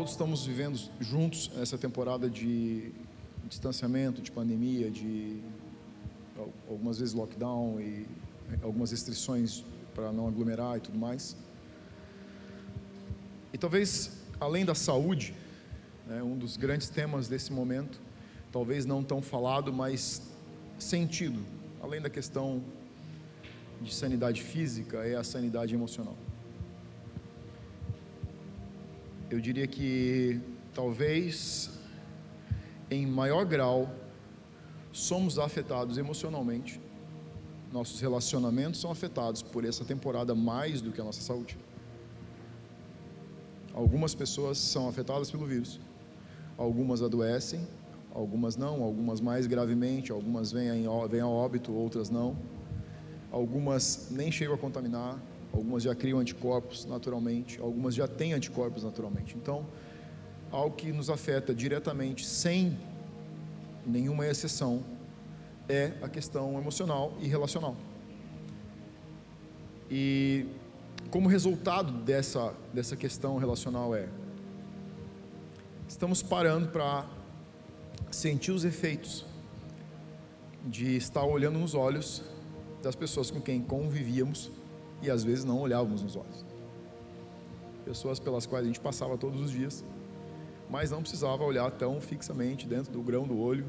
todos estamos vivendo juntos essa temporada de distanciamento, de pandemia, de algumas vezes lockdown e algumas restrições para não aglomerar e tudo mais. E talvez, além da saúde, né, um dos grandes temas desse momento, talvez não tão falado, mas sentido, além da questão de sanidade física, é a sanidade emocional. Eu diria que talvez em maior grau somos afetados emocionalmente. Nossos relacionamentos são afetados por essa temporada mais do que a nossa saúde. Algumas pessoas são afetadas pelo vírus, algumas adoecem, algumas não, algumas mais gravemente, algumas vêm a, óbito, outras não. Algumas nem chegam a contaminar, algumas já criam anticorpos naturalmente, algumas já têm anticorpos naturalmente. Então, algo que nos afeta diretamente, sem nenhuma exceção, é a questão emocional e relacional. E como resultado dessa, dessa questão relacional é, estamos parando para sentir os efeitos de estar olhando nos olhos das pessoas com quem convivíamos e às vezes não olhávamos nos olhos. Pessoas pelas quais a gente passava todos os dias, mas não precisava olhar tão fixamente dentro do grão do olho.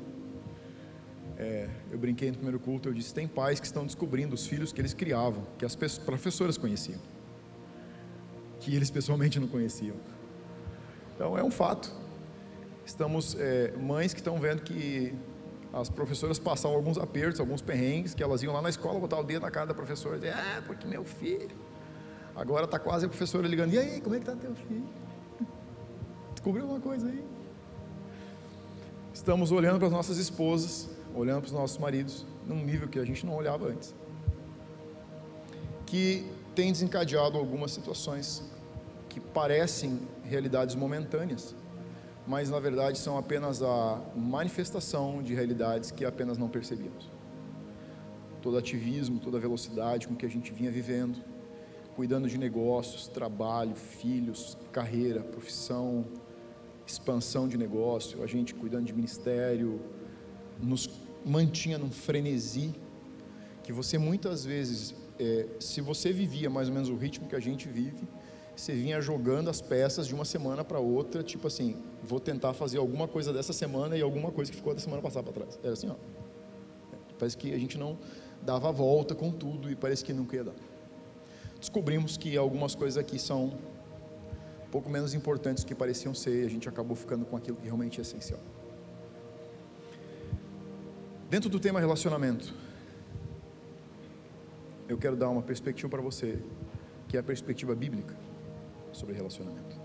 É, eu brinquei no primeiro culto, eu disse: tem pais que estão descobrindo os filhos que eles criavam, que as professoras conheciam, que eles pessoalmente não conheciam. Então é um fato. Estamos é, mães que estão vendo que as professoras passavam alguns apertos, alguns perrengues, que elas iam lá na escola botar o dedo na cara da professora e dizer, ah, porque meu filho. Agora está quase a professora ligando, e aí, como é que está teu filho? Descobriu alguma coisa aí? Estamos olhando para as nossas esposas, olhando para os nossos maridos, num nível que a gente não olhava antes. Que tem desencadeado algumas situações que parecem realidades momentâneas, mas na verdade são apenas a manifestação de realidades que apenas não percebíamos. Todo ativismo, toda velocidade com que a gente vinha vivendo, cuidando de negócios, trabalho, filhos, carreira, profissão, expansão de negócio, a gente cuidando de ministério, nos mantinha num frenesi que você muitas vezes, é, se você vivia mais ou menos o ritmo que a gente vive, você vinha jogando as peças de uma semana para outra, tipo assim, vou tentar fazer alguma coisa dessa semana e alguma coisa que ficou da semana passada para trás. Era assim, ó. Parece que a gente não dava a volta com tudo e parece que nunca ia dar. Descobrimos que algumas coisas aqui são um pouco menos importantes do que pareciam ser e a gente acabou ficando com aquilo que realmente é essencial. Dentro do tema relacionamento, eu quero dar uma perspectiva para você, que é a perspectiva bíblica sobre relacionamento.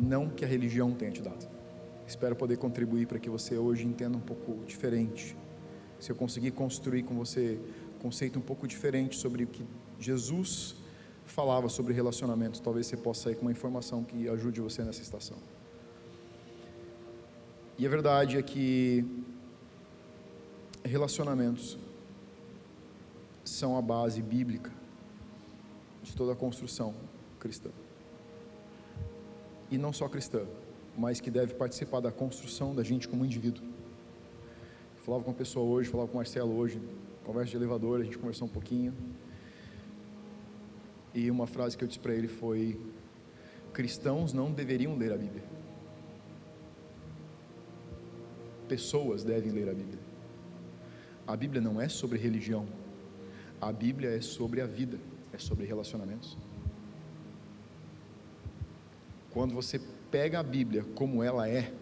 Não que a religião tenha te dado. Espero poder contribuir para que você hoje entenda um pouco diferente. Se eu conseguir construir com você um conceito um pouco diferente sobre o que Jesus falava sobre relacionamentos, talvez você possa sair com uma informação que ajude você nessa estação. E a verdade é que relacionamentos são a base bíblica de toda a construção cristã. E não só cristã, mas que deve participar da construção da gente como indivíduo. Eu falava com uma pessoa hoje, falava com o Marcelo hoje, conversa de elevador, a gente conversou um pouquinho. E uma frase que eu disse para ele foi: cristãos não deveriam ler a Bíblia. Pessoas devem ler a Bíblia. A Bíblia não é sobre religião. A Bíblia é sobre a vida é sobre relacionamentos. Quando você pega a Bíblia como ela é,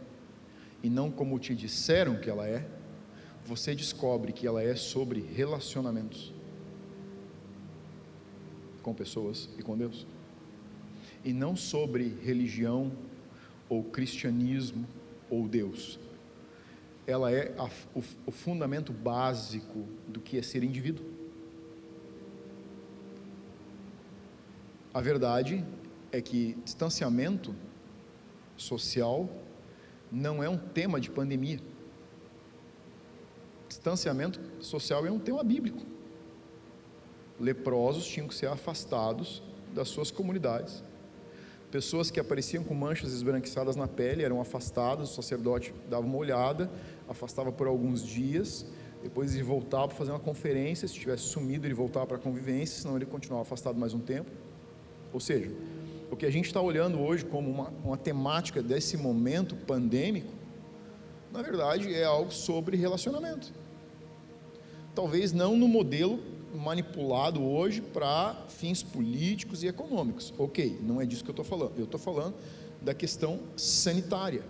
e não como te disseram que ela é, você descobre que ela é sobre relacionamentos com pessoas e com Deus, e não sobre religião ou cristianismo ou Deus. Ela é a, o, o fundamento básico do que é ser indivíduo. A verdade é que distanciamento social não é um tema de pandemia. Distanciamento social é um tema bíblico. Leprosos tinham que ser afastados das suas comunidades Pessoas que apareciam com manchas esbranquiçadas na pele eram afastadas, o sacerdote dava uma olhada, afastava por alguns dias, depois ele voltava para fazer uma conferência, se tivesse sumido ele voltava para a convivência, senão ele continuava afastado mais um tempo. Ou seja, o que a gente está olhando hoje como uma, uma temática desse momento pandêmico, na verdade é algo sobre relacionamento. Talvez não no modelo manipulado hoje para fins políticos e econômicos. Ok, não é disso que eu estou falando. Eu estou falando da questão sanitária.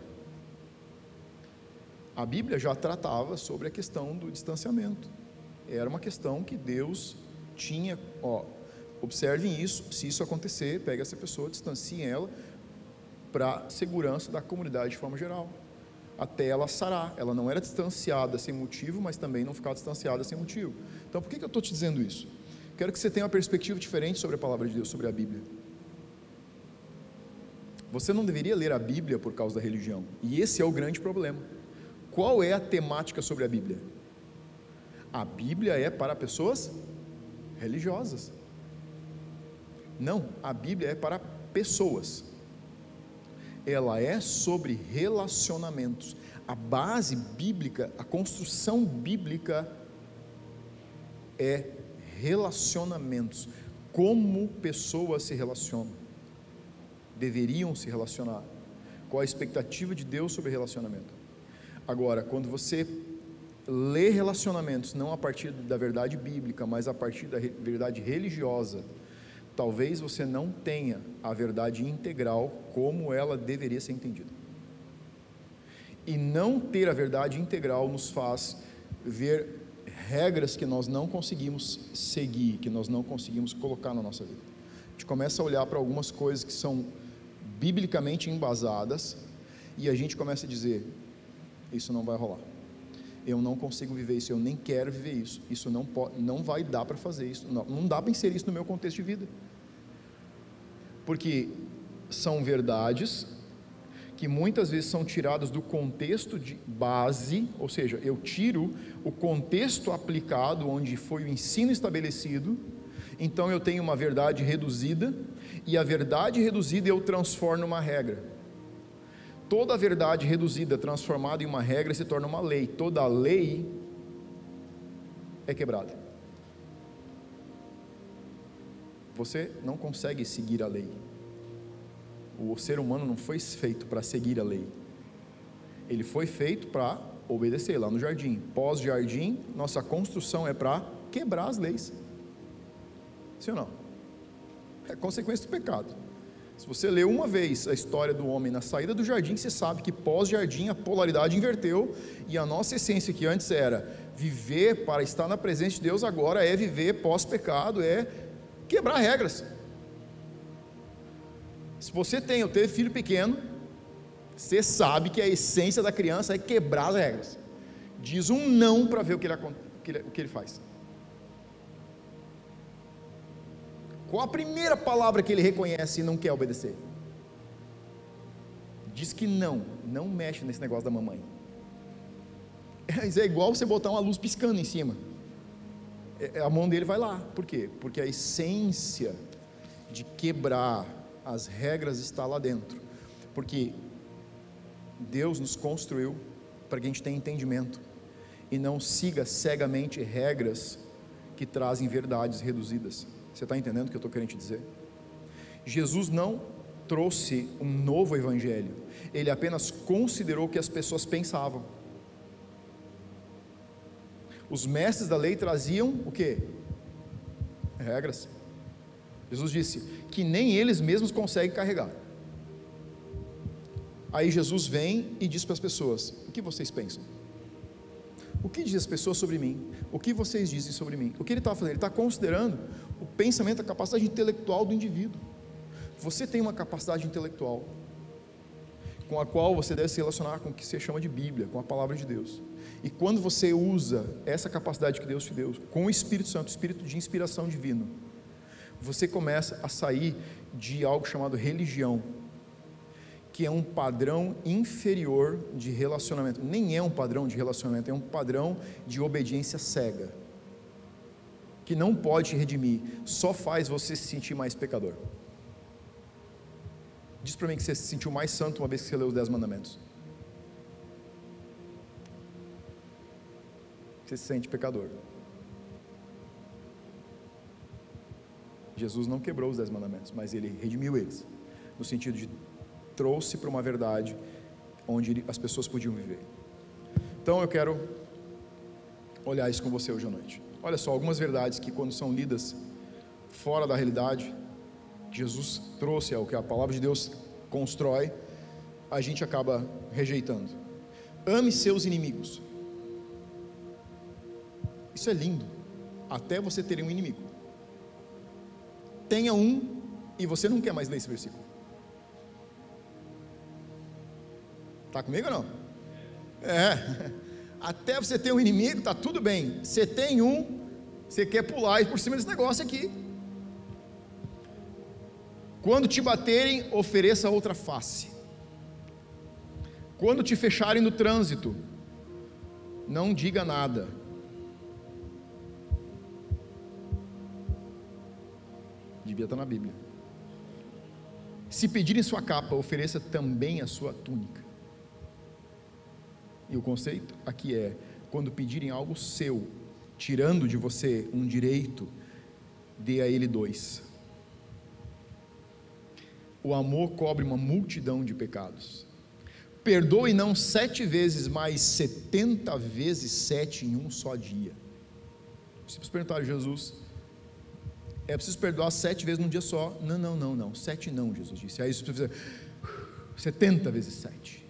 A Bíblia já tratava sobre a questão do distanciamento. Era uma questão que Deus tinha, ó, observem isso, se isso acontecer, pega essa pessoa, distancie ela para segurança da comunidade de forma geral, até ela sarar. Ela não era distanciada sem motivo, mas também não ficava distanciada sem motivo. Então, por que, que eu estou te dizendo isso? Quero que você tenha uma perspectiva diferente sobre a palavra de Deus, sobre a Bíblia. Você não deveria ler a Bíblia por causa da religião, e esse é o grande problema. Qual é a temática sobre a Bíblia? A Bíblia é para pessoas religiosas. Não, a Bíblia é para pessoas. Ela é sobre relacionamentos. A base bíblica, a construção bíblica é relacionamentos. Como pessoas se relacionam? Deveriam se relacionar. Qual a expectativa de Deus sobre relacionamento? Agora, quando você lê relacionamentos não a partir da verdade bíblica, mas a partir da verdade religiosa, talvez você não tenha a verdade integral como ela deveria ser entendida. E não ter a verdade integral nos faz ver regras que nós não conseguimos seguir, que nós não conseguimos colocar na nossa vida. A gente começa a olhar para algumas coisas que são biblicamente embasadas e a gente começa a dizer: isso não vai rolar. Eu não consigo viver isso, eu nem quero viver isso. Isso não, pode, não vai dar para fazer isso. Não, não dá para inserir isso no meu contexto de vida porque são verdades que muitas vezes são tiradas do contexto de base, ou seja, eu tiro o contexto aplicado onde foi o ensino estabelecido, então eu tenho uma verdade reduzida, e a verdade reduzida eu transformo numa regra. Toda verdade reduzida transformada em uma regra se torna uma lei, toda lei é quebrada. Você não consegue seguir a lei. O ser humano não foi feito para seguir a lei. Ele foi feito para obedecer lá no jardim. Pós-jardim, nossa construção é para quebrar as leis. Sim ou não? É consequência do pecado. Se você lê uma vez a história do homem na saída do jardim, você sabe que pós-jardim a polaridade inverteu e a nossa essência que antes era viver para estar na presença de Deus, agora é viver pós-pecado, é quebrar regras. Se você tem ou teve filho pequeno, você sabe que a essência da criança é quebrar as regras. Diz um não para ver o que, ele, o, que ele, faz. Qual a primeira palavra que ele reconhece e não quer obedecer? Diz que não, não mexe nesse negócio da mamãe. É igual você botar uma luz piscando em cima. É, a mão dele vai lá. Por quê? Porque a essência de quebrar as regras está lá dentro. Porque Deus nos construiu para que a gente tenha entendimento e não siga cegamente regras que trazem verdades reduzidas. Você está entendendo o que eu estou querendo te dizer? Jesus não trouxe um novo evangelho, ele apenas considerou o que as pessoas pensavam. Os mestres da lei traziam o que? Regras. Jesus disse que nem eles mesmos conseguem carregar. Aí Jesus vem e diz para as pessoas: O que vocês pensam? O que dizem as pessoas sobre mim? O que vocês dizem sobre mim? O que ele está fazendo? Ele está considerando o pensamento, a capacidade intelectual do indivíduo. Você tem uma capacidade intelectual com a qual você deve se relacionar com o que se chama de Bíblia, com a palavra de Deus. E quando você usa essa capacidade que Deus te deu, com o Espírito Santo, o Espírito de inspiração divino, você começa a sair de algo chamado religião, que é um padrão inferior de relacionamento. Nem é um padrão de relacionamento, é um padrão de obediência cega, que não pode te redimir, só faz você se sentir mais pecador. Diz para mim que você se sentiu mais santo uma vez que você leu os Dez Mandamentos. Você se sente pecador. Jesus não quebrou os Dez Mandamentos, mas ele redimiu eles, no sentido de trouxe para uma verdade onde as pessoas podiam viver. Então eu quero olhar isso com você hoje à noite. Olha só, algumas verdades que, quando são lidas fora da realidade, Jesus trouxe, é o que a palavra de Deus constrói, a gente acaba rejeitando. Ame seus inimigos. Isso é lindo, até você ter um inimigo. Tenha um e você não quer mais ler esse versículo. Está comigo ou não? É. Até você ter um inimigo, está tudo bem. Você tem um, você quer pular por cima desse negócio aqui. Quando te baterem, ofereça outra face. Quando te fecharem no trânsito, não diga nada. Devia estar na Bíblia. Se pedirem sua capa, ofereça também a sua túnica. E o conceito aqui é: quando pedirem algo seu, tirando de você um direito, dê a ele dois. O amor cobre uma multidão de pecados. Perdoe não sete vezes, mas setenta vezes sete em um só dia. Você precisa perguntar a Jesus, é preciso perdoar sete vezes num dia só? Não, não, não, não. Sete não, Jesus disse. Aí você precisa fazer setenta vezes sete.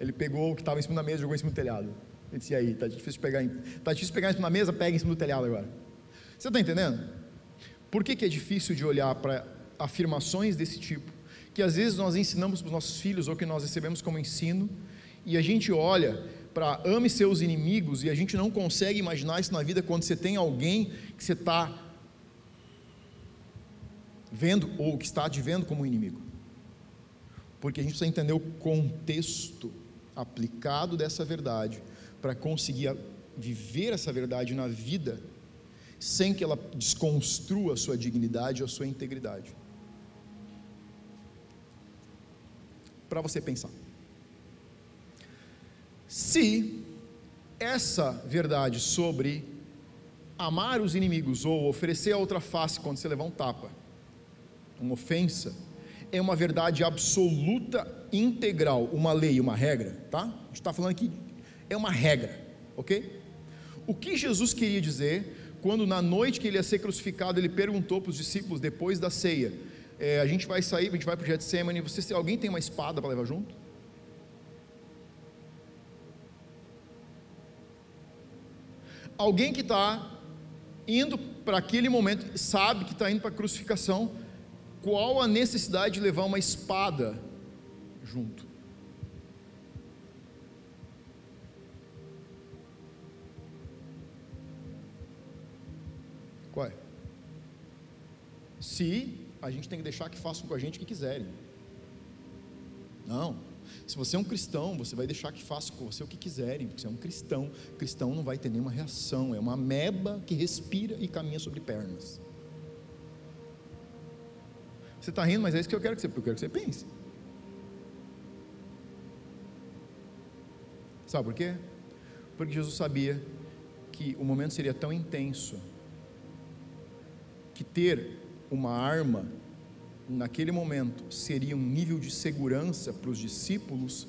Ele pegou o que estava em cima da mesa e jogou em cima do telhado. Ele disse, e aí, está difícil pegar, tá difícil pegar em cima da mesa, pega em cima do telhado agora. Você está entendendo? Por que, que é difícil de olhar para afirmações desse tipo, que às vezes nós ensinamos para os nossos filhos ou que nós recebemos como ensino, e a gente olha para ame seus inimigos e a gente não consegue imaginar isso na vida quando você tem alguém que você está vendo ou que está te vendo como inimigo. Porque a gente precisa entender o contexto aplicado dessa verdade para conseguir viver essa verdade na vida sem que ela desconstrua a sua dignidade ou a sua integridade. para você pensar. Se essa verdade sobre amar os inimigos ou oferecer a outra face quando você levar um tapa, uma ofensa, é uma verdade absoluta, integral, uma lei, uma regra, tá? A gente está falando aqui, é uma regra, ok? O que Jesus queria dizer quando na noite que ele ia ser crucificado, ele perguntou para os discípulos depois da ceia: é, a gente vai sair, a gente vai para o Getsemane, você, alguém tem uma espada para levar junto? Alguém que está indo para aquele momento, sabe que está indo para a crucificação, qual a necessidade de levar uma espada junto? Qual é? Se a gente tem que deixar que façam com a gente o que quiserem. Não. Se você é um cristão, você vai deixar que façam com você o que quiserem, porque você é um cristão. cristão não vai ter nenhuma reação, é uma meba que respira e caminha sobre pernas. Você está rindo, mas é isso que eu quero que você, eu quero que você pense. Sabe por quê? Porque Jesus sabia que o momento seria tão intenso que ter uma arma, naquele momento, seria um nível de segurança para os discípulos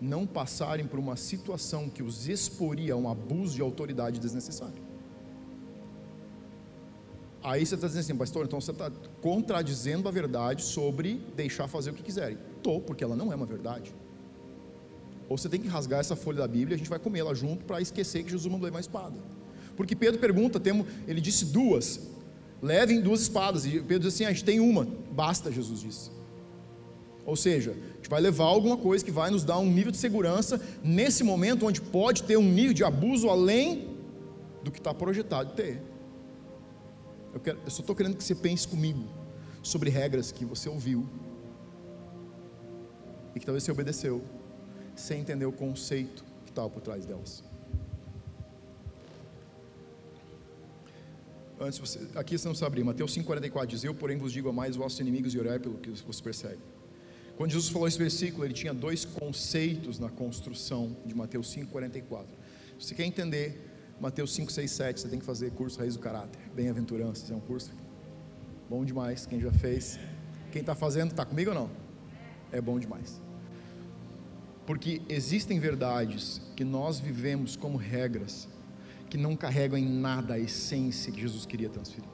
não passarem por uma situação que os exporia a um abuso de autoridade desnecessário. Aí você está dizendo assim, pastor, então você está contradizendo a verdade sobre deixar fazer o que quiserem. Estou, porque ela não é uma verdade. Ou você tem que rasgar essa folha da Bíblia, a gente vai comer ela junto para esquecer que Jesus mandou levar espada. Porque Pedro pergunta, temos, ele disse duas, Levem duas espadas. E Pedro diz assim: ah, a gente tem uma, basta, Jesus disse. Ou seja, a gente vai levar alguma coisa que vai nos dar um nível de segurança nesse momento onde pode ter um nível de abuso além do que está projetado ter. Eu, quero, eu só estou querendo que você pense comigo sobre regras que você ouviu e que talvez você obedeceu, sem entender o conceito que estava por trás delas. Antes você, aqui você não sabe abrir, Mateus 5,44 diz: Eu, porém, vos digo a mais vossos inimigos e orai pelo que você persegue. Quando Jesus falou esse versículo, ele tinha dois conceitos na construção de Mateus 5,44. Se você quer entender Mateus 5, 6, 7, você tem que fazer curso Raiz do Caráter. Bem-aventuranças, é um curso bom demais. Quem já fez, quem está fazendo, está comigo ou não? É bom demais. Porque existem verdades que nós vivemos como regras que não carregam em nada a essência que Jesus queria transferir.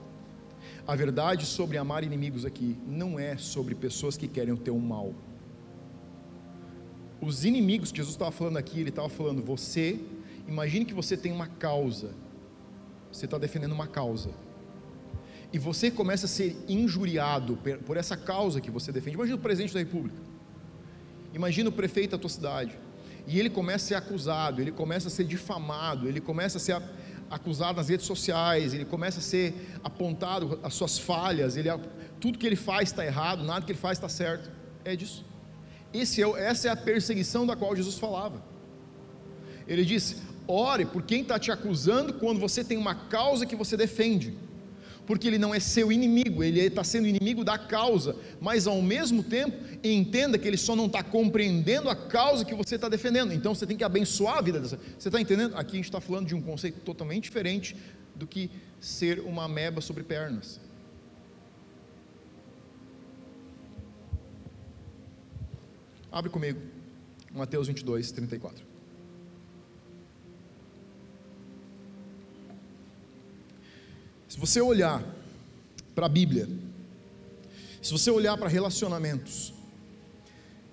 A verdade sobre amar inimigos aqui não é sobre pessoas que querem o teu mal. Os inimigos que Jesus estava falando aqui, ele estava falando, você, imagine que você tem uma causa, você está defendendo uma causa, e você começa a ser injuriado por essa causa que você defende. Imagina o presidente da República, imagina o prefeito da tua cidade, e ele começa a ser acusado, ele começa a ser difamado, ele começa a ser acusado nas redes sociais, ele começa a ser apontado as suas falhas, ele, tudo que ele faz está errado, nada que ele faz está certo. É disso. É, essa é a perseguição da qual Jesus falava. Ele disse: ore por quem está te acusando quando você tem uma causa que você defende porque ele não é seu inimigo, ele está sendo inimigo da causa, mas ao mesmo tempo entenda que ele só não está compreendendo a causa que você está defendendo, então você tem que abençoar a vida dessa. Você está entendendo? Aqui a gente está falando de um conceito totalmente diferente do que ser uma ameba sobre pernas. Abre comigo, Mateus 22, 34. Se você olhar para a Bíblia, se você olhar para relacionamentos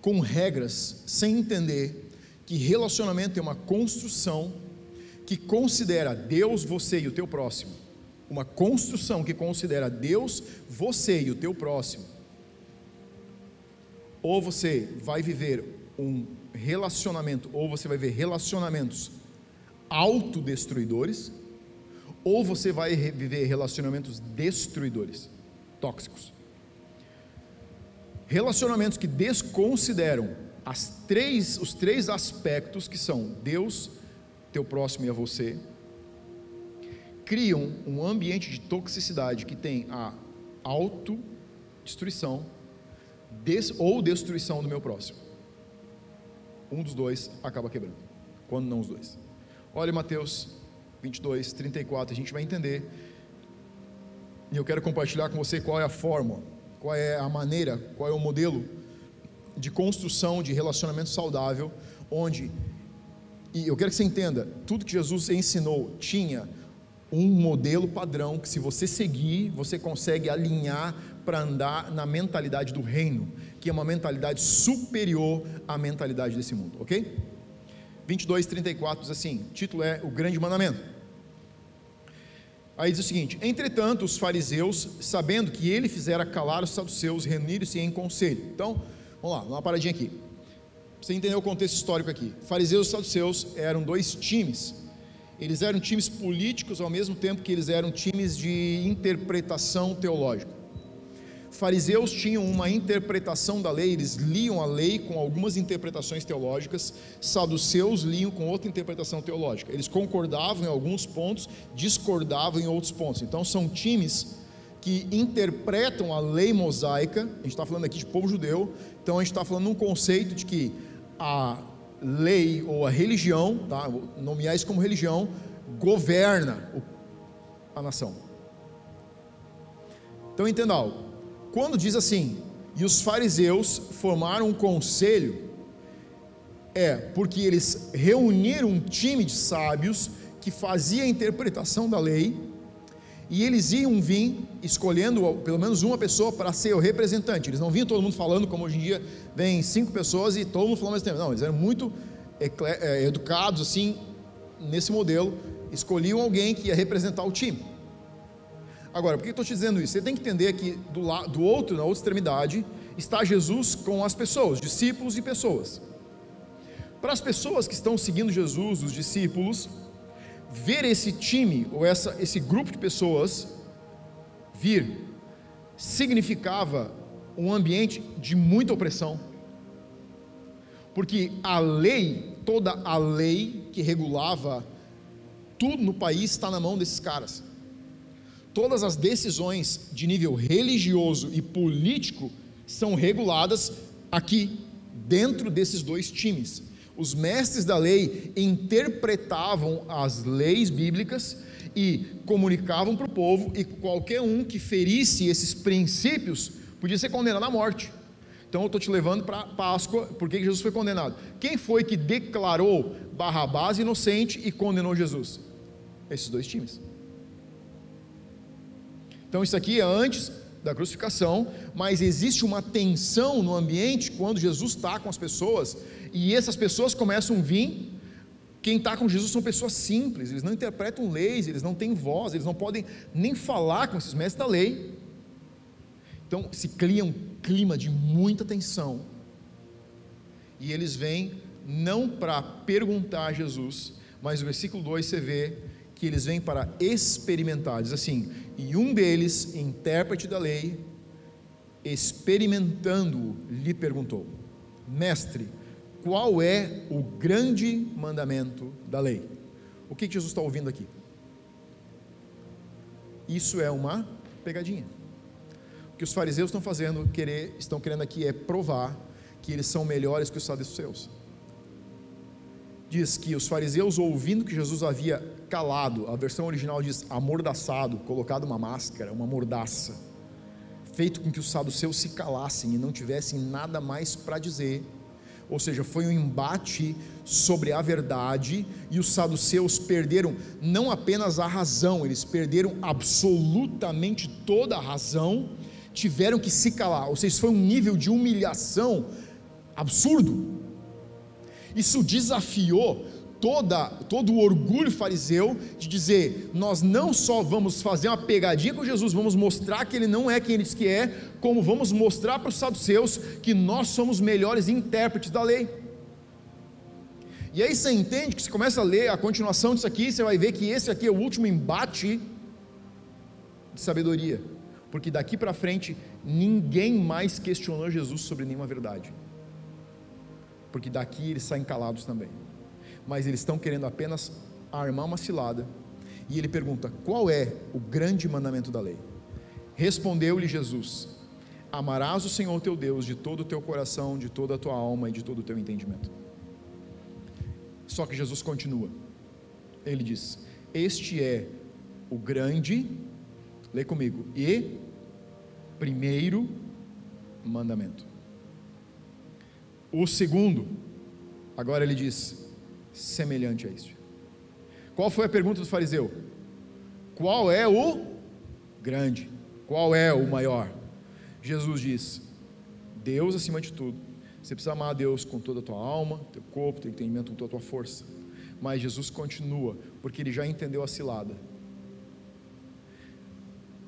com regras, sem entender que relacionamento é uma construção que considera Deus, você e o teu próximo, uma construção que considera Deus, você e o teu próximo, ou você vai viver um relacionamento, ou você vai ver relacionamentos autodestruidores, ou você vai viver relacionamentos destruidores, tóxicos. Relacionamentos que desconsideram as três, os três aspectos que são Deus, teu próximo e a você, criam um ambiente de toxicidade que tem a autodestruição des, ou destruição do meu próximo. Um dos dois acaba quebrando, quando não os dois. Olha Mateus 22, 34, a gente vai entender. E eu quero compartilhar com você qual é a forma, qual é a maneira, qual é o modelo de construção de relacionamento saudável, onde, e eu quero que você entenda, tudo que Jesus ensinou tinha um modelo padrão que, se você seguir, você consegue alinhar para andar na mentalidade do reino, que é uma mentalidade superior à mentalidade desse mundo, ok? 22, 34 diz assim: o título é O Grande Mandamento. Aí diz o seguinte: Entretanto, os fariseus, sabendo que ele fizera calar os saduceus, reuniram-se em conselho. Então, vamos lá, uma paradinha aqui. você entender o contexto histórico aqui. Fariseus e saduceus eram dois times. Eles eram times políticos ao mesmo tempo que eles eram times de interpretação teológica fariseus tinham uma interpretação da lei, eles liam a lei com algumas interpretações teológicas, saduceus liam com outra interpretação teológica. Eles concordavam em alguns pontos, discordavam em outros pontos. Então são times que interpretam a lei mosaica, a gente está falando aqui de povo judeu, então a gente está falando num conceito de que a lei ou a religião, tá, nomear isso como religião, governa a nação. Então entenda algo quando diz assim, e os fariseus formaram um conselho, é porque eles reuniram um time de sábios que fazia a interpretação da lei, e eles iam vir escolhendo pelo menos uma pessoa para ser o representante. Eles não vinham todo mundo falando, como hoje em dia vem cinco pessoas e todo mundo falando ao mesmo tempo. Não, eles eram muito é, educados assim, nesse modelo, escolhiam alguém que ia representar o time. Agora, por que estou te dizendo isso? Você tem que entender que do, do outro, na outra extremidade, está Jesus com as pessoas, discípulos e pessoas. Para as pessoas que estão seguindo Jesus, os discípulos, ver esse time ou essa, esse grupo de pessoas vir significava um ambiente de muita opressão, porque a lei, toda a lei que regulava tudo no país está na mão desses caras todas as decisões de nível religioso e político são reguladas aqui, dentro desses dois times. Os mestres da lei interpretavam as leis bíblicas e comunicavam para o povo, e qualquer um que ferisse esses princípios podia ser condenado à morte. Então eu estou te levando para Páscoa, porque Jesus foi condenado. Quem foi que declarou Barrabás inocente e condenou Jesus? Esses dois times. Então isso aqui é antes da crucificação, mas existe uma tensão no ambiente quando Jesus está com as pessoas e essas pessoas começam a vir. Quem está com Jesus são pessoas simples, eles não interpretam leis, eles não têm voz, eles não podem nem falar com esses mestres da lei. Então se cria um clima de muita tensão. E eles vêm não para perguntar a Jesus, mas no versículo 2 você vê que eles vêm para experimentar. Diz assim: e um deles, intérprete da lei, experimentando-o, lhe perguntou: Mestre, qual é o grande mandamento da lei? O que Jesus está ouvindo aqui? Isso é uma pegadinha. O que os fariseus estão fazendo, querer, estão querendo aqui é provar que eles são melhores que os saduceus. Diz que os fariseus, ouvindo que Jesus havia calado, a versão original diz amordaçado, colocado uma máscara, uma mordaça, feito com que os saduceus se calassem e não tivessem nada mais para dizer. Ou seja, foi um embate sobre a verdade e os saduceus perderam não apenas a razão, eles perderam absolutamente toda a razão, tiveram que se calar. Ou seja, foi um nível de humilhação absurdo. Isso desafiou toda, todo o orgulho fariseu de dizer: nós não só vamos fazer uma pegadinha com Jesus, vamos mostrar que ele não é quem ele diz que é, como vamos mostrar para os saduceus que nós somos melhores intérpretes da lei. E aí você entende que você começa a ler a continuação disso aqui, você vai ver que esse aqui é o último embate de sabedoria, porque daqui para frente ninguém mais questionou Jesus sobre nenhuma verdade, porque daqui eles saem calados também mas eles estão querendo apenas armar uma cilada. E ele pergunta: qual é o grande mandamento da lei? Respondeu-lhe Jesus: Amarás o Senhor teu Deus de todo o teu coração, de toda a tua alma e de todo o teu entendimento. Só que Jesus continua. Ele diz: Este é o grande, lê comigo, e primeiro mandamento. O segundo, agora ele diz: semelhante a este. Qual foi a pergunta do fariseu? Qual é o grande? Qual é o maior? Jesus diz: Deus acima de tudo. Você precisa amar a Deus com toda a tua alma, teu corpo, teu entendimento, com toda a tua força. Mas Jesus continua, porque ele já entendeu a cilada.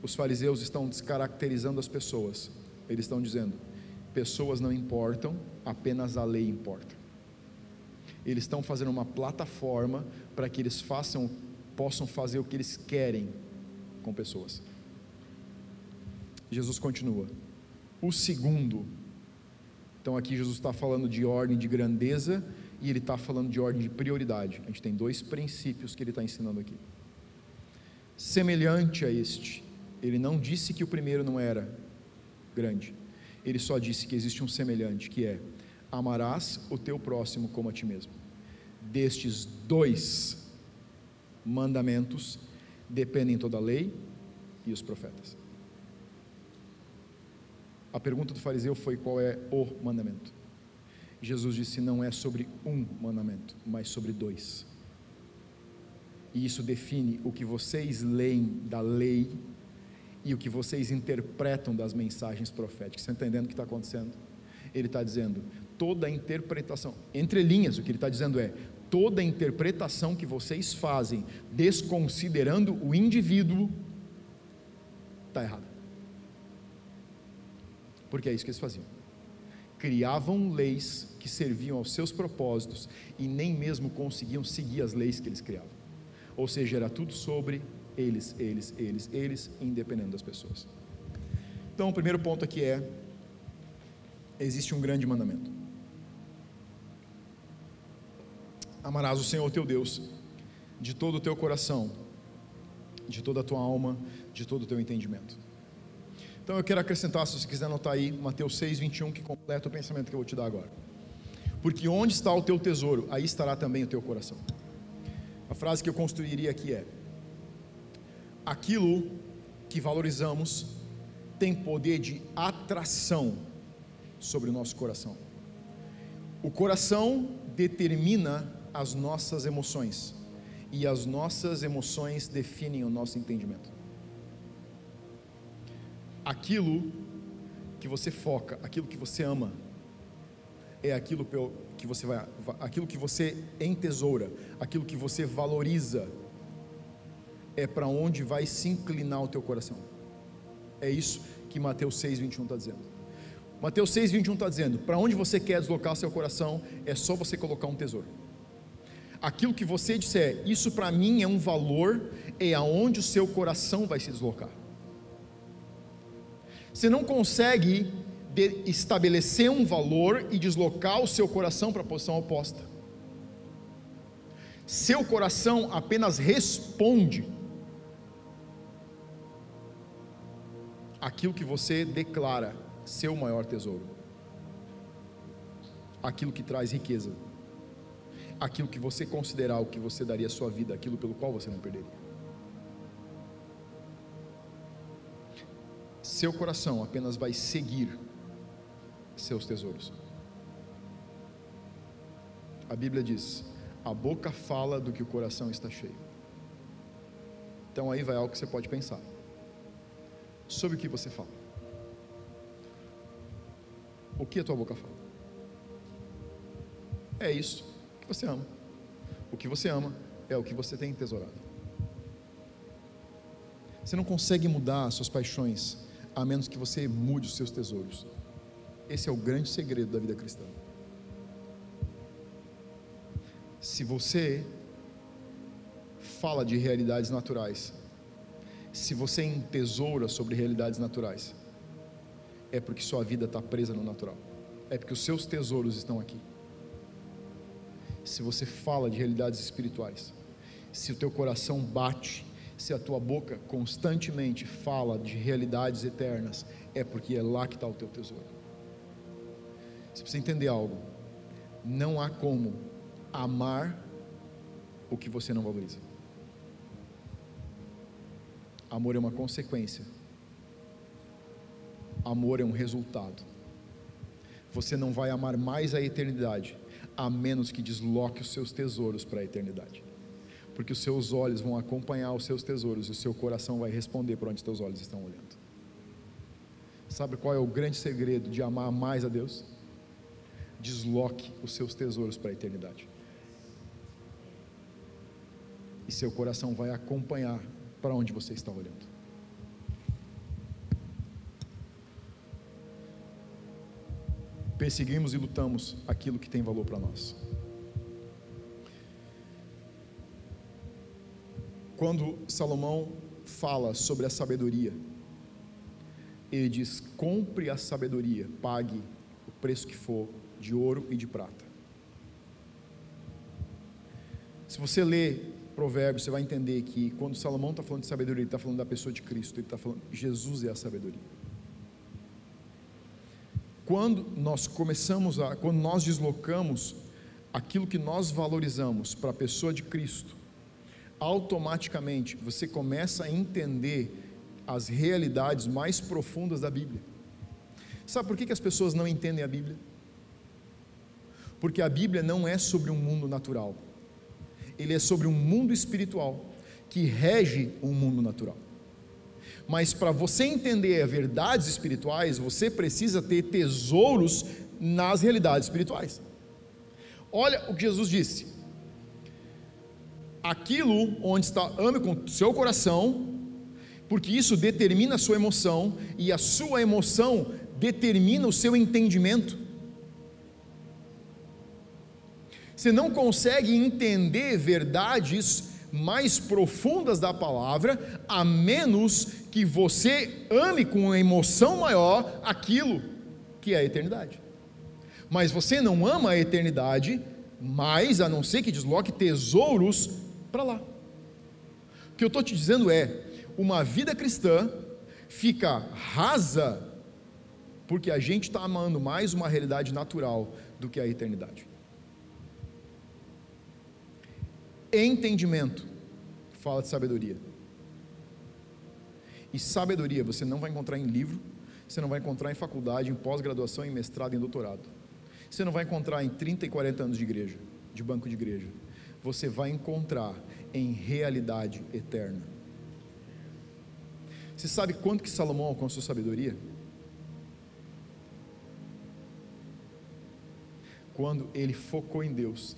Os fariseus estão descaracterizando as pessoas. Eles estão dizendo: pessoas não importam, apenas a lei importa eles estão fazendo uma plataforma para que eles façam, possam fazer o que eles querem com pessoas. Jesus continua. O segundo, então aqui Jesus está falando de ordem de grandeza e ele está falando de ordem de prioridade. A gente tem dois princípios que ele está ensinando aqui. Semelhante a este, ele não disse que o primeiro não era grande, ele só disse que existe um semelhante, que é amarás o teu próximo como a ti mesmo. Destes dois mandamentos dependem toda a lei e os profetas. A pergunta do fariseu foi: qual é o mandamento? Jesus disse: não é sobre um mandamento, mas sobre dois. E isso define o que vocês leem da lei e o que vocês interpretam das mensagens proféticas. Você está entendendo o que está acontecendo? Ele está dizendo: toda interpretação, entre linhas, o que ele está dizendo é: toda interpretação que vocês fazem, desconsiderando o indivíduo, está errada. Porque é isso que eles faziam. Criavam leis que serviam aos seus propósitos e nem mesmo conseguiam seguir as leis que eles criavam. Ou seja, era tudo sobre eles, eles, eles, eles, independente das pessoas. Então, o primeiro ponto aqui é: existe um grande mandamento. Amarás o Senhor teu Deus de todo o teu coração, de toda a tua alma, de todo o teu entendimento. Então eu quero acrescentar, se você quiser anotar aí, Mateus 6, 21, que completa o pensamento que eu vou te dar agora. Porque onde está o teu tesouro, aí estará também o teu coração. A frase que eu construiria aqui é: aquilo que valorizamos tem poder de atração sobre o nosso coração. O coração determina as nossas emoções e as nossas emoções definem o nosso entendimento. Aquilo que você foca, aquilo que você ama, é aquilo que você vai, aquilo que você entesoura, aquilo que você valoriza, é para onde vai se inclinar o teu coração. É isso que Mateus 6, 21 está dizendo. Mateus 6, 21 está dizendo: para onde você quer deslocar seu coração, é só você colocar um tesouro. Aquilo que você disser, isso para mim é um valor, é aonde o seu coração vai se deslocar. Você não consegue estabelecer um valor e deslocar o seu coração para a posição oposta. Seu coração apenas responde aquilo que você declara ser o maior tesouro, aquilo que traz riqueza, aquilo que você considerar o que você daria a sua vida, aquilo pelo qual você não perderia. Seu coração apenas vai seguir seus tesouros. A Bíblia diz: a boca fala do que o coração está cheio. Então aí vai algo que você pode pensar sobre o que você fala. O que a tua boca fala? É isso você ama. O que você ama é o que você tem tesourado. Você não consegue mudar as suas paixões a menos que você mude os seus tesouros. Esse é o grande segredo da vida cristã. Se você fala de realidades naturais, se você entesoura sobre realidades naturais, é porque sua vida está presa no natural, é porque os seus tesouros estão aqui. Se você fala de realidades espirituais, se o teu coração bate, se a tua boca constantemente fala de realidades eternas, é porque é lá que está o teu tesouro. Você precisa entender algo: não há como amar o que você não valoriza. Amor é uma consequência. Amor é um resultado. Você não vai amar mais a eternidade, a menos que desloque os seus tesouros para a eternidade. Porque os seus olhos vão acompanhar os seus tesouros e o seu coração vai responder para onde os teus olhos estão olhando. Sabe qual é o grande segredo de amar mais a Deus? Desloque os seus tesouros para a eternidade. E seu coração vai acompanhar para onde você está olhando. Perseguimos e lutamos aquilo que tem valor para nós. Quando Salomão fala sobre a sabedoria, ele diz: compre a sabedoria, pague o preço que for de ouro e de prata. Se você ler Provérbios, você vai entender que quando Salomão está falando de sabedoria, ele está falando da pessoa de Cristo, ele está falando, Jesus é a sabedoria. Quando nós começamos a, quando nós deslocamos aquilo que nós valorizamos para a pessoa de Cristo, automaticamente você começa a entender as realidades mais profundas da Bíblia. Sabe por que, que as pessoas não entendem a Bíblia? Porque a Bíblia não é sobre um mundo natural ele é sobre um mundo espiritual que rege um mundo natural. Mas para você entender verdades espirituais, você precisa ter tesouros nas realidades espirituais. Olha o que Jesus disse: aquilo onde está, ame com seu coração, porque isso determina a sua emoção, e a sua emoção determina o seu entendimento. Você não consegue entender verdades mais profundas da palavra, a menos que você ame com uma emoção maior aquilo que é a eternidade. Mas você não ama a eternidade, mais a não ser que desloque tesouros para lá. O que eu estou te dizendo é: uma vida cristã fica rasa porque a gente está amando mais uma realidade natural do que a eternidade. Entendimento fala de sabedoria. E sabedoria você não vai encontrar em livro, você não vai encontrar em faculdade, em pós-graduação, em mestrado, em doutorado. Você não vai encontrar em 30 e 40 anos de igreja, de banco de igreja. Você vai encontrar em realidade eterna. Você sabe quanto que Salomão alcançou sabedoria? Quando ele focou em Deus,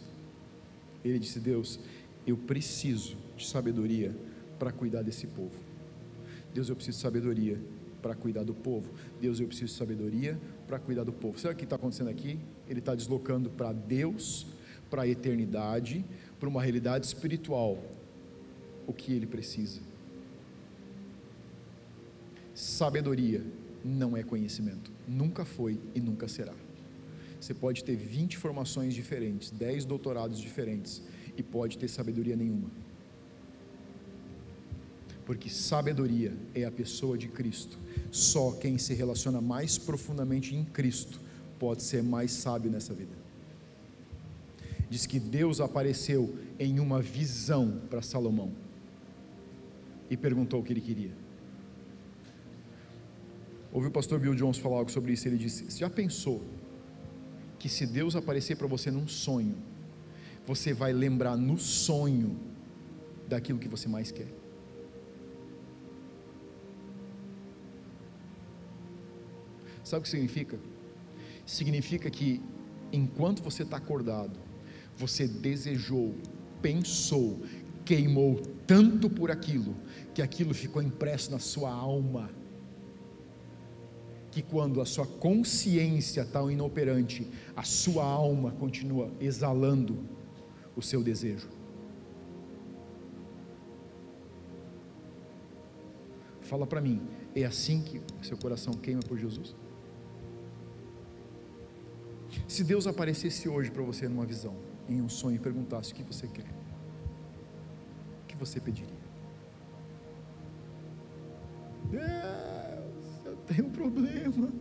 ele disse: Deus, eu preciso de sabedoria para cuidar desse povo. Deus, eu preciso de sabedoria para cuidar do povo. Deus, eu preciso de sabedoria para cuidar do povo. O que está acontecendo aqui? Ele está deslocando para Deus, para a eternidade, para uma realidade espiritual, o que ele precisa. Sabedoria não é conhecimento, nunca foi e nunca será. Você pode ter 20 formações diferentes, 10 doutorados diferentes e pode ter sabedoria nenhuma porque sabedoria é a pessoa de Cristo. Só quem se relaciona mais profundamente em Cristo pode ser mais sábio nessa vida. Diz que Deus apareceu em uma visão para Salomão e perguntou o que ele queria. Ouviu o pastor Bill Jones falar algo sobre isso. Ele disse: Você já pensou que se Deus aparecer para você num sonho, você vai lembrar no sonho daquilo que você mais quer? Sabe o que significa? Significa que enquanto você está acordado, você desejou, pensou, queimou tanto por aquilo, que aquilo ficou impresso na sua alma, que quando a sua consciência está inoperante, a sua alma continua exalando o seu desejo. Fala para mim, é assim que seu coração queima por Jesus? Se Deus aparecesse hoje para você numa visão, em um sonho, e perguntasse o que você quer, o que você pediria? Deus, eu tenho um problema.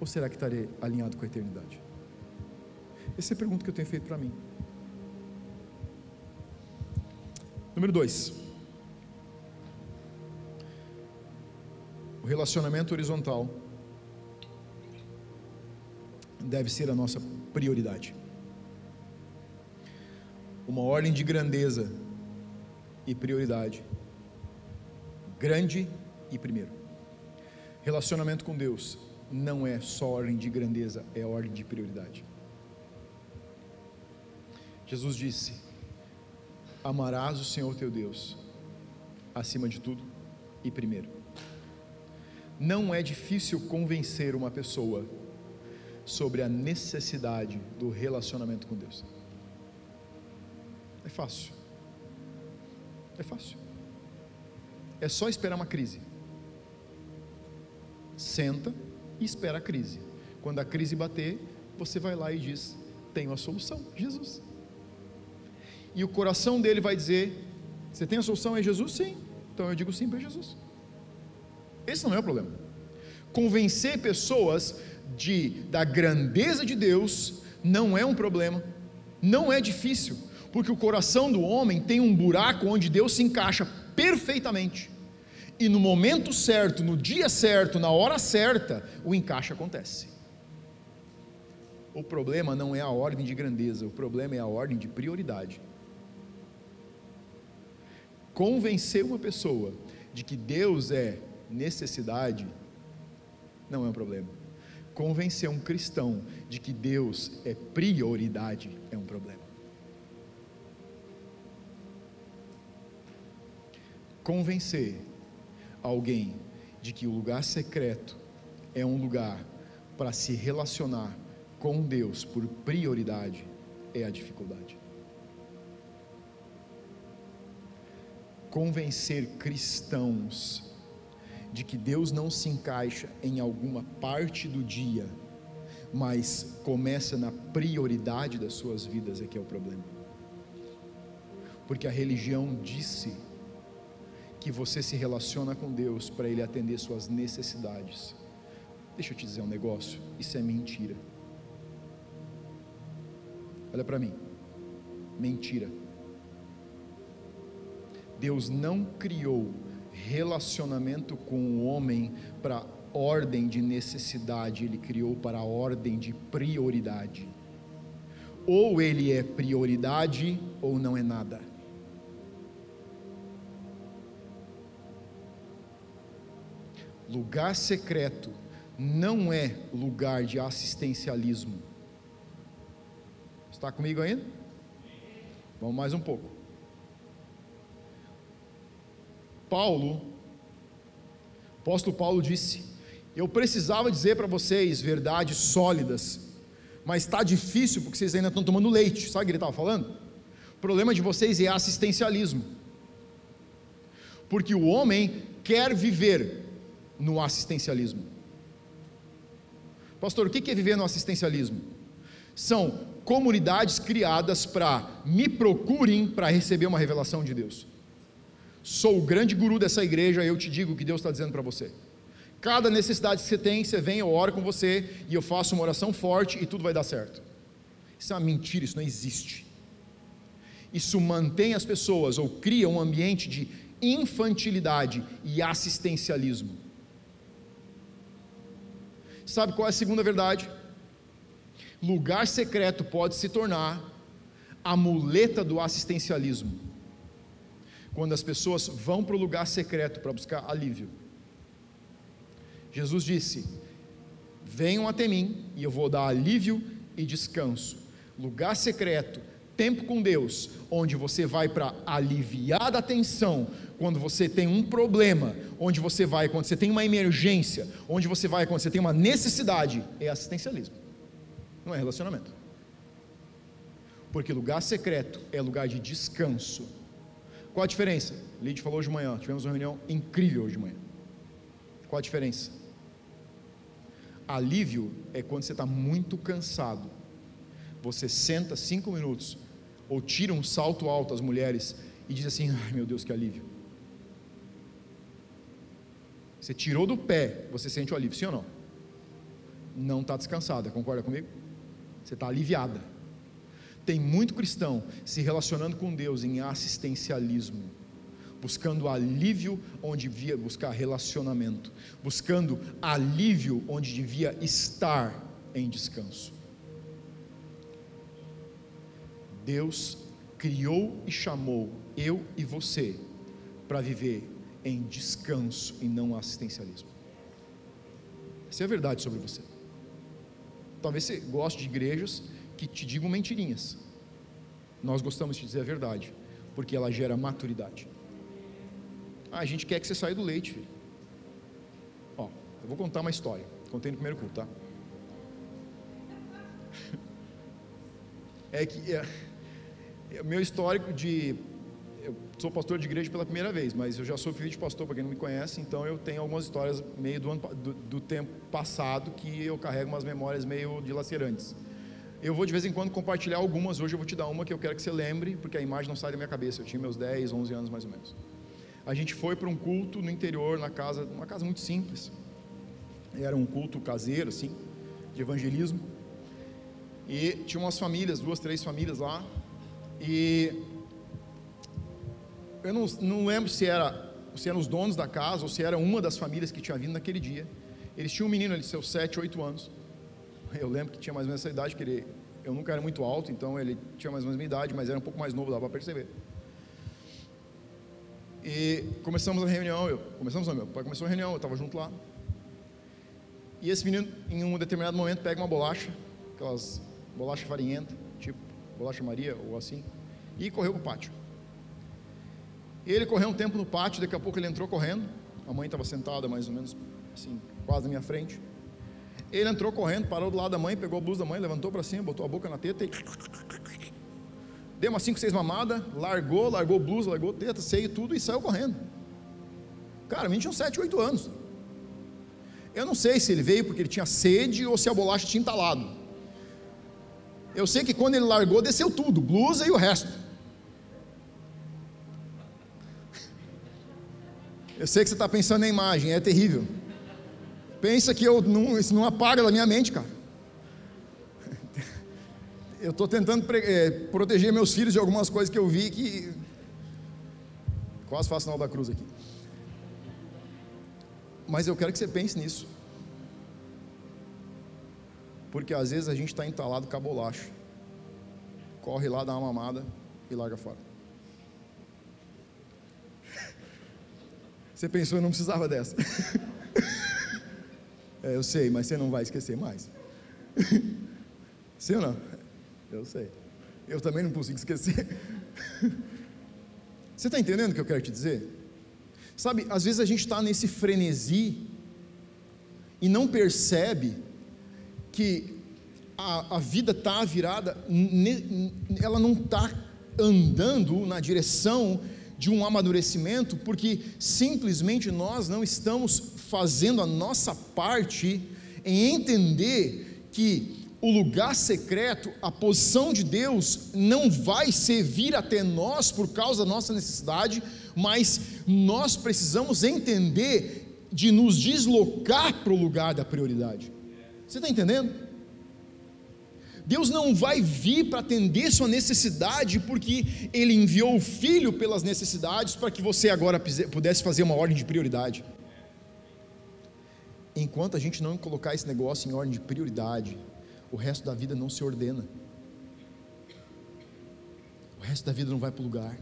Ou será que estarei alinhado com a eternidade? Essa é a pergunta que eu tenho feito para mim. Número dois. O relacionamento horizontal deve ser a nossa prioridade. Uma ordem de grandeza e prioridade. Grande e primeiro. Relacionamento com Deus não é só ordem de grandeza, é ordem de prioridade. Jesus disse: Amarás o Senhor teu Deus acima de tudo e primeiro. Não é difícil convencer uma pessoa sobre a necessidade do relacionamento com Deus. É fácil. É fácil. É só esperar uma crise. Senta e espera a crise. Quando a crise bater, você vai lá e diz: Tenho a solução, Jesus. E o coração dele vai dizer: Você tem a solução? É Jesus? Sim. Então eu digo sim para Jesus. Esse não é o problema. Convencer pessoas de, da grandeza de Deus não é um problema, não é difícil, porque o coração do homem tem um buraco onde Deus se encaixa perfeitamente. E no momento certo, no dia certo, na hora certa, o encaixe acontece. O problema não é a ordem de grandeza, o problema é a ordem de prioridade. Convencer uma pessoa de que Deus é necessidade não é um problema convencer um cristão de que Deus é prioridade é um problema. Convencer alguém de que o lugar secreto é um lugar para se relacionar com Deus por prioridade é a dificuldade. Convencer cristãos de que Deus não se encaixa em alguma parte do dia, mas começa na prioridade das suas vidas, é que é o problema. Porque a religião disse que você se relaciona com Deus para Ele atender suas necessidades. Deixa eu te dizer um negócio: isso é mentira. Olha para mim, mentira. Deus não criou relacionamento com o homem para ordem de necessidade, ele criou para ordem de prioridade. Ou ele é prioridade ou não é nada. Lugar secreto não é lugar de assistencialismo. Está comigo ainda? Vamos mais um pouco. Paulo, apóstolo Paulo disse: Eu precisava dizer para vocês verdades sólidas, mas está difícil porque vocês ainda estão tomando leite. Sabe o que ele estava falando? O problema de vocês é assistencialismo. Porque o homem quer viver no assistencialismo. Pastor, o que é viver no assistencialismo? São comunidades criadas para me procurem para receber uma revelação de Deus. Sou o grande guru dessa igreja, eu te digo o que Deus está dizendo para você. Cada necessidade que você tem, você vem, eu oro com você e eu faço uma oração forte e tudo vai dar certo. Isso é uma mentira, isso não existe. Isso mantém as pessoas ou cria um ambiente de infantilidade e assistencialismo. Sabe qual é a segunda verdade? Lugar secreto pode se tornar a muleta do assistencialismo. Quando as pessoas vão para o lugar secreto para buscar alívio. Jesus disse: Venham até mim e eu vou dar alívio e descanso. Lugar secreto, tempo com Deus, onde você vai para aliviar da tensão, quando você tem um problema, onde você vai quando você tem uma emergência, onde você vai quando você tem uma necessidade, é assistencialismo. Não é relacionamento. Porque lugar secreto é lugar de descanso. Qual a diferença? Lid falou hoje de manhã, tivemos uma reunião incrível hoje de manhã. Qual a diferença? Alívio é quando você está muito cansado. Você senta cinco minutos, ou tira um salto alto as mulheres e diz assim: ai meu Deus, que alívio. Você tirou do pé, você sente o alívio, sim ou não? Não está descansada, concorda comigo? Você está aliviada. Tem muito cristão se relacionando com Deus em assistencialismo, buscando alívio onde devia buscar relacionamento, buscando alívio onde devia estar em descanso. Deus criou e chamou eu e você para viver em descanso e não assistencialismo. Essa é a verdade sobre você. Talvez você goste de igrejas que te digam mentirinhas. Nós gostamos de dizer a verdade, porque ela gera maturidade. Ah, a gente quer que você saia do leite, filho. Ó, eu vou contar uma história. Contei no primeiro culto, tá? É que é, é, meu histórico de eu sou pastor de igreja pela primeira vez, mas eu já sou filho de pastor, para quem não me conhece, então eu tenho algumas histórias meio do, ano, do, do tempo passado que eu carrego umas memórias meio dilacerantes. Eu vou de vez em quando compartilhar algumas, hoje eu vou te dar uma que eu quero que você lembre, porque a imagem não sai da minha cabeça, eu tinha meus 10, 11 anos mais ou menos. A gente foi para um culto no interior, na casa, uma casa muito simples, era um culto caseiro, assim, de evangelismo, e tinha umas famílias, duas, três famílias lá, e eu não, não lembro se era se eram os donos da casa ou se era uma das famílias que tinha vindo naquele dia. Eles tinham um menino ali, seus 7, 8 anos. Eu lembro que tinha mais ou menos essa idade, que ele, eu nunca era muito alto, então ele tinha mais ou menos a minha idade, mas era um pouco mais novo, dava para perceber. E começamos a reunião, eu, começamos não, meu pai começou a reunião, eu estava junto lá. E esse menino, em um determinado momento, pega uma bolacha, aquelas bolacha farinhenta, tipo bolacha Maria ou assim, e correu para o pátio. Ele correu um tempo no pátio, daqui a pouco ele entrou correndo. A mãe estava sentada mais ou menos assim, quase na minha frente. Ele entrou correndo, parou do lado da mãe, pegou a blusa da mãe, levantou para cima, botou a boca na teta e. Deu uma 5, 6 mamadas, largou, largou blusa, largou teta, seio tudo e saiu correndo. Cara, a gente tinha uns 7, 8 anos. Eu não sei se ele veio porque ele tinha sede ou se a bolacha tinha entalado. Eu sei que quando ele largou, desceu tudo, blusa e o resto. Eu sei que você está pensando na imagem, é terrível. Pensa que eu não, isso não apaga da minha mente, cara. Eu estou tentando é, proteger meus filhos de algumas coisas que eu vi que. Quase faço sinal da cruz aqui. Mas eu quero que você pense nisso. Porque às vezes a gente está entalado com a bolacha. Corre lá, dá uma mamada e larga fora. Você pensou, eu não precisava dessa. é, eu sei, mas você não vai esquecer mais. Sim ou não? Eu sei. Eu também não consigo esquecer. Você está entendendo o que eu quero te dizer? Sabe, às vezes a gente está nesse frenesi e não percebe que a, a vida está virada, ela não está andando na direção de um amadurecimento, porque simplesmente nós não estamos fazendo a nossa parte em entender que o lugar secreto, a posição de Deus, não vai servir até nós por causa da nossa necessidade, mas nós precisamos entender de nos deslocar para o lugar da prioridade. Você está entendendo? Deus não vai vir para atender sua necessidade porque Ele enviou o Filho pelas necessidades para que você agora pudesse fazer uma ordem de prioridade. Enquanto a gente não colocar esse negócio em ordem de prioridade, o resto da vida não se ordena. O resto da vida não vai para o lugar.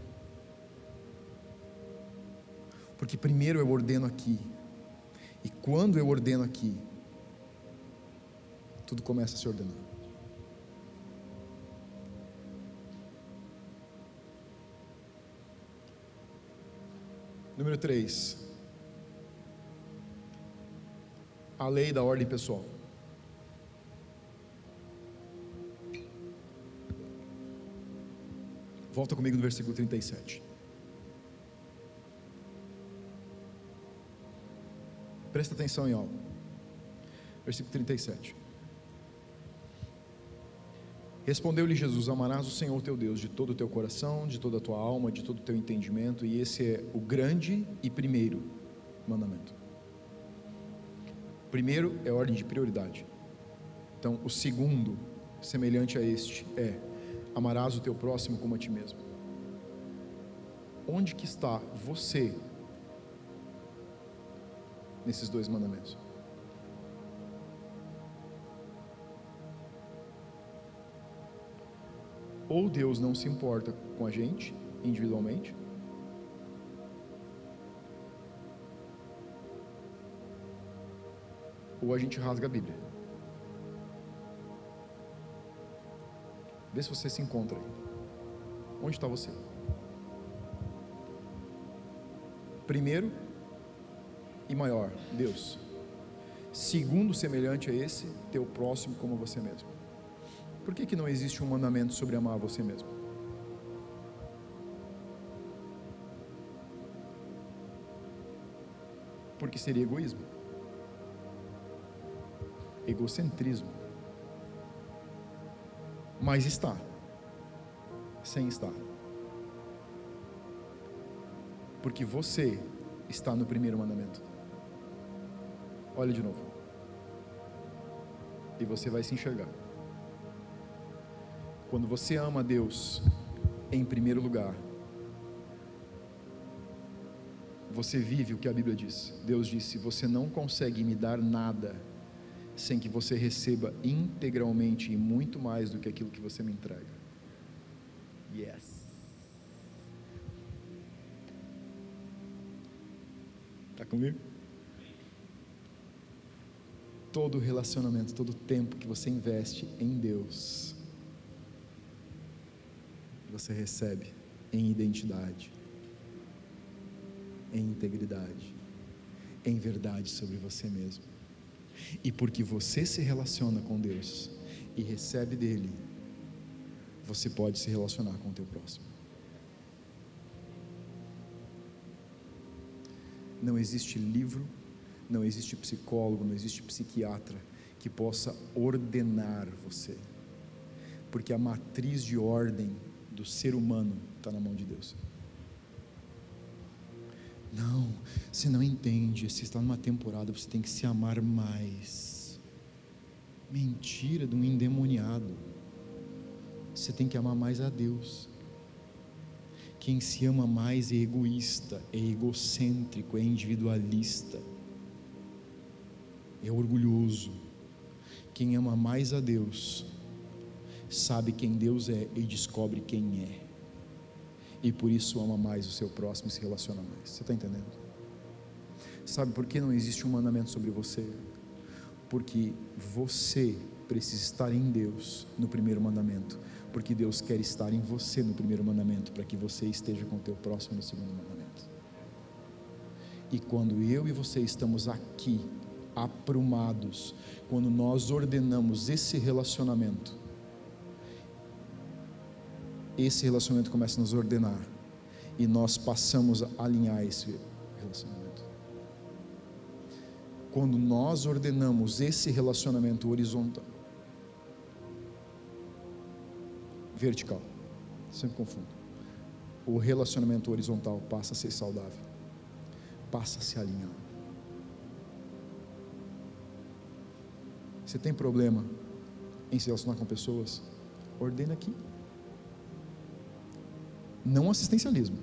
Porque primeiro eu ordeno aqui, e quando eu ordeno aqui, tudo começa a se ordenar. Número 3. A lei da ordem pessoal. Volta comigo no versículo 37. Presta atenção em algo. Versículo 37. Respondeu-lhe Jesus: Amarás o Senhor teu Deus de todo o teu coração, de toda a tua alma, de todo o teu entendimento, e esse é o grande e primeiro mandamento. Primeiro é ordem de prioridade. Então, o segundo, semelhante a este, é: amarás o teu próximo como a ti mesmo. Onde que está você nesses dois mandamentos? ou Deus não se importa com a gente individualmente, ou a gente rasga a Bíblia. Vê se você se encontra aí. Onde está você? Primeiro e maior, Deus. Segundo, semelhante a esse, teu próximo como você mesmo. Por que, que não existe um mandamento sobre amar você mesmo? Porque seria egoísmo, egocentrismo. Mas está, sem estar. Porque você está no primeiro mandamento. Olha de novo. E você vai se enxergar. Quando você ama Deus em primeiro lugar, você vive o que a Bíblia diz. Deus disse: Você não consegue me dar nada sem que você receba integralmente e muito mais do que aquilo que você me entrega. Yes. Está comigo? Todo relacionamento, todo tempo que você investe em Deus, você recebe em identidade, em integridade, em verdade sobre você mesmo. E porque você se relaciona com Deus e recebe dele, você pode se relacionar com o teu próximo. Não existe livro, não existe psicólogo, não existe psiquiatra que possa ordenar você. Porque a matriz de ordem do ser humano está na mão de Deus. Não, Você não entende, você está numa temporada, você tem que se amar mais. Mentira de um endemoniado. Você tem que amar mais a Deus. Quem se ama mais é egoísta, é egocêntrico, é individualista, é orgulhoso. Quem ama mais a Deus, sabe quem Deus é e descobre quem é. E por isso ama mais o seu próximo e se relaciona mais. Você está entendendo? Sabe por que não existe um mandamento sobre você? Porque você precisa estar em Deus no primeiro mandamento, porque Deus quer estar em você no primeiro mandamento, para que você esteja com o teu próximo no segundo mandamento. E quando eu e você estamos aqui, aprumados, quando nós ordenamos esse relacionamento, esse relacionamento começa a nos ordenar e nós passamos a alinhar esse relacionamento quando nós ordenamos esse relacionamento horizontal, vertical, sempre confundo. O relacionamento horizontal passa a ser saudável, passa a se alinhar. Você tem problema em se relacionar com pessoas? Ordena aqui. Não assistencialismo.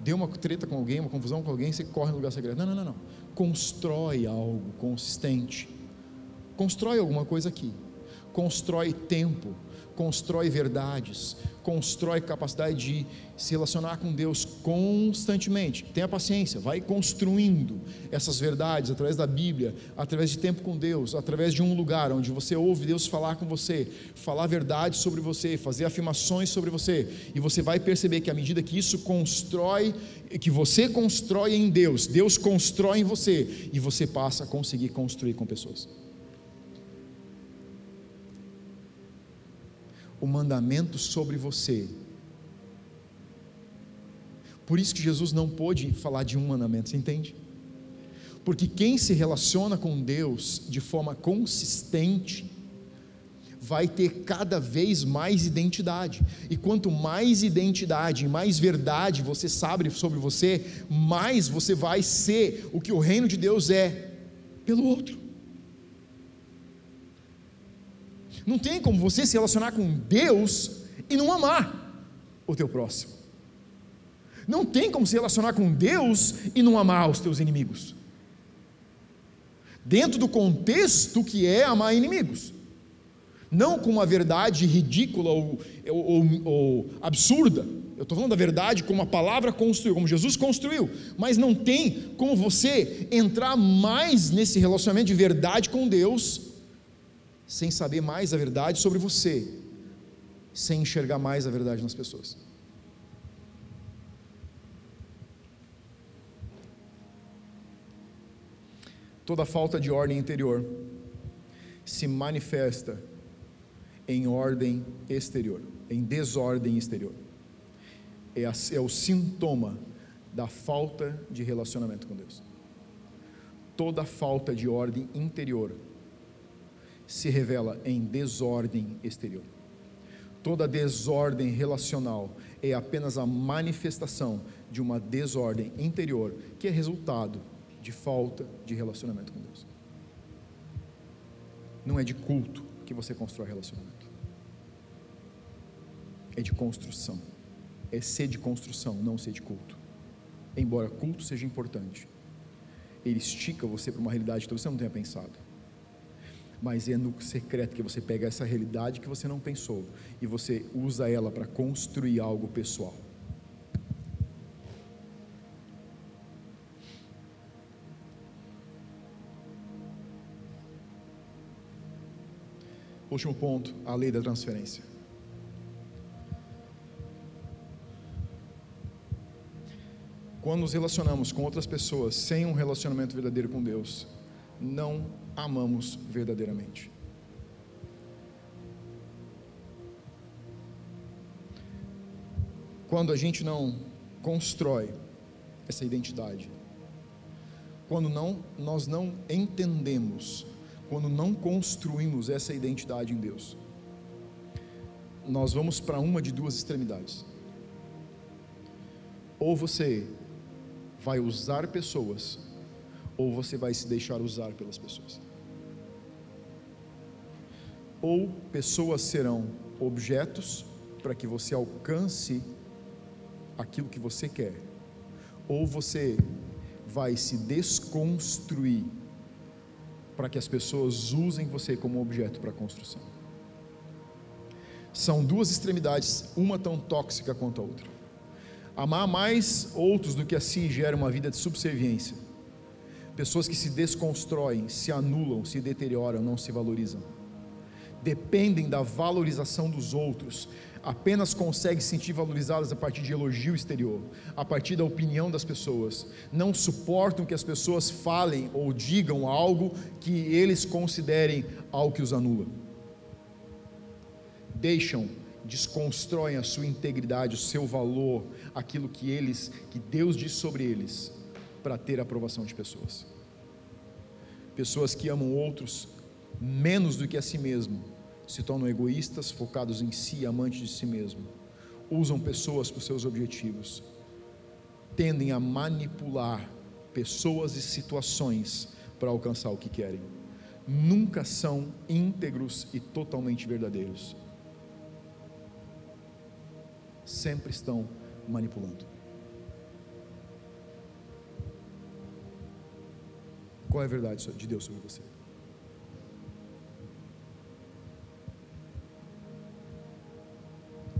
Deu uma treta com alguém, uma confusão com alguém, você corre no lugar secreto. Não, não, não, não constrói algo consistente. Constrói alguma coisa aqui. Constrói tempo, constrói verdades, constrói capacidade de se relacionar com Deus constantemente. Tenha paciência, vai construindo essas verdades através da Bíblia, através de tempo com Deus, através de um lugar onde você ouve Deus falar com você, falar verdades sobre você, fazer afirmações sobre você, e você vai perceber que à medida que isso constrói, que você constrói em Deus, Deus constrói em você, e você passa a conseguir construir com pessoas. O mandamento sobre você. Por isso que Jesus não pôde falar de um mandamento, você entende? Porque quem se relaciona com Deus de forma consistente, vai ter cada vez mais identidade. E quanto mais identidade, mais verdade você sabe sobre você, mais você vai ser o que o reino de Deus é pelo outro. Não tem como você se relacionar com Deus e não amar o teu próximo. Não tem como se relacionar com Deus e não amar os teus inimigos. Dentro do contexto que é amar inimigos. Não com uma verdade ridícula ou, ou, ou absurda. Eu estou falando da verdade como a palavra construiu, como Jesus construiu. Mas não tem como você entrar mais nesse relacionamento de verdade com Deus sem saber mais a verdade sobre você, sem enxergar mais a verdade nas pessoas. Toda falta de ordem interior se manifesta em ordem exterior, em desordem exterior. É, a, é o sintoma da falta de relacionamento com Deus. Toda falta de ordem interior se revela em desordem exterior. Toda desordem relacional é apenas a manifestação de uma desordem interior que é resultado de falta de relacionamento com Deus. Não é de culto que você constrói relacionamento. É de construção. É ser de construção, não ser de culto. Embora culto seja importante, ele estica você para uma realidade que você não tenha pensado mas é no secreto que você pega essa realidade que você não pensou e você usa ela para construir algo pessoal. Último ponto, a lei da transferência. Quando nos relacionamos com outras pessoas sem um relacionamento verdadeiro com Deus, não amamos verdadeiramente. Quando a gente não constrói essa identidade, quando não, nós não entendemos, quando não construímos essa identidade em Deus, nós vamos para uma de duas extremidades. Ou você vai usar pessoas ou você vai se deixar usar pelas pessoas. Ou pessoas serão objetos para que você alcance aquilo que você quer, ou você vai se desconstruir para que as pessoas usem você como objeto para construção. São duas extremidades, uma tão tóxica quanto a outra. Amar mais outros do que a si gera uma vida de subserviência. Pessoas que se desconstroem, se anulam, se deterioram, não se valorizam. Dependem da valorização dos outros, apenas conseguem se sentir valorizadas a partir de elogio exterior, a partir da opinião das pessoas. Não suportam que as pessoas falem ou digam algo que eles considerem algo que os anula. Deixam, desconstroem a sua integridade, o seu valor, aquilo que eles, que Deus diz sobre eles, para ter a aprovação de pessoas. Pessoas que amam outros menos do que a si mesmo se tornam egoístas, focados em si, amantes de si mesmo, usam pessoas para os seus objetivos, tendem a manipular pessoas e situações para alcançar o que querem. Nunca são íntegros e totalmente verdadeiros. Sempre estão manipulando. Qual é a verdade de Deus sobre você?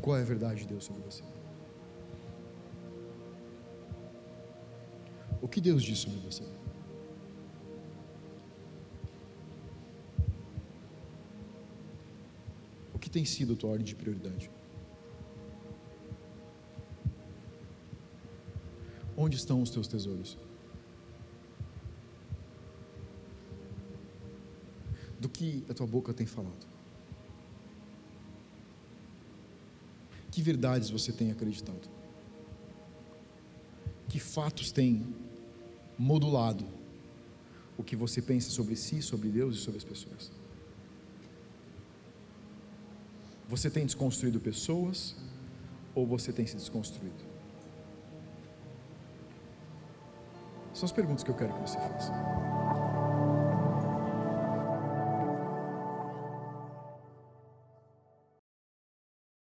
Qual é a verdade de Deus sobre você? O que Deus diz sobre você? O que tem sido a tua ordem de prioridade? Onde estão os teus tesouros? Do que a tua boca tem falado? Que verdades você tem acreditado? Que fatos têm modulado o que você pensa sobre si, sobre Deus e sobre as pessoas? Você tem desconstruído pessoas ou você tem se desconstruído? São as perguntas que eu quero que você faça.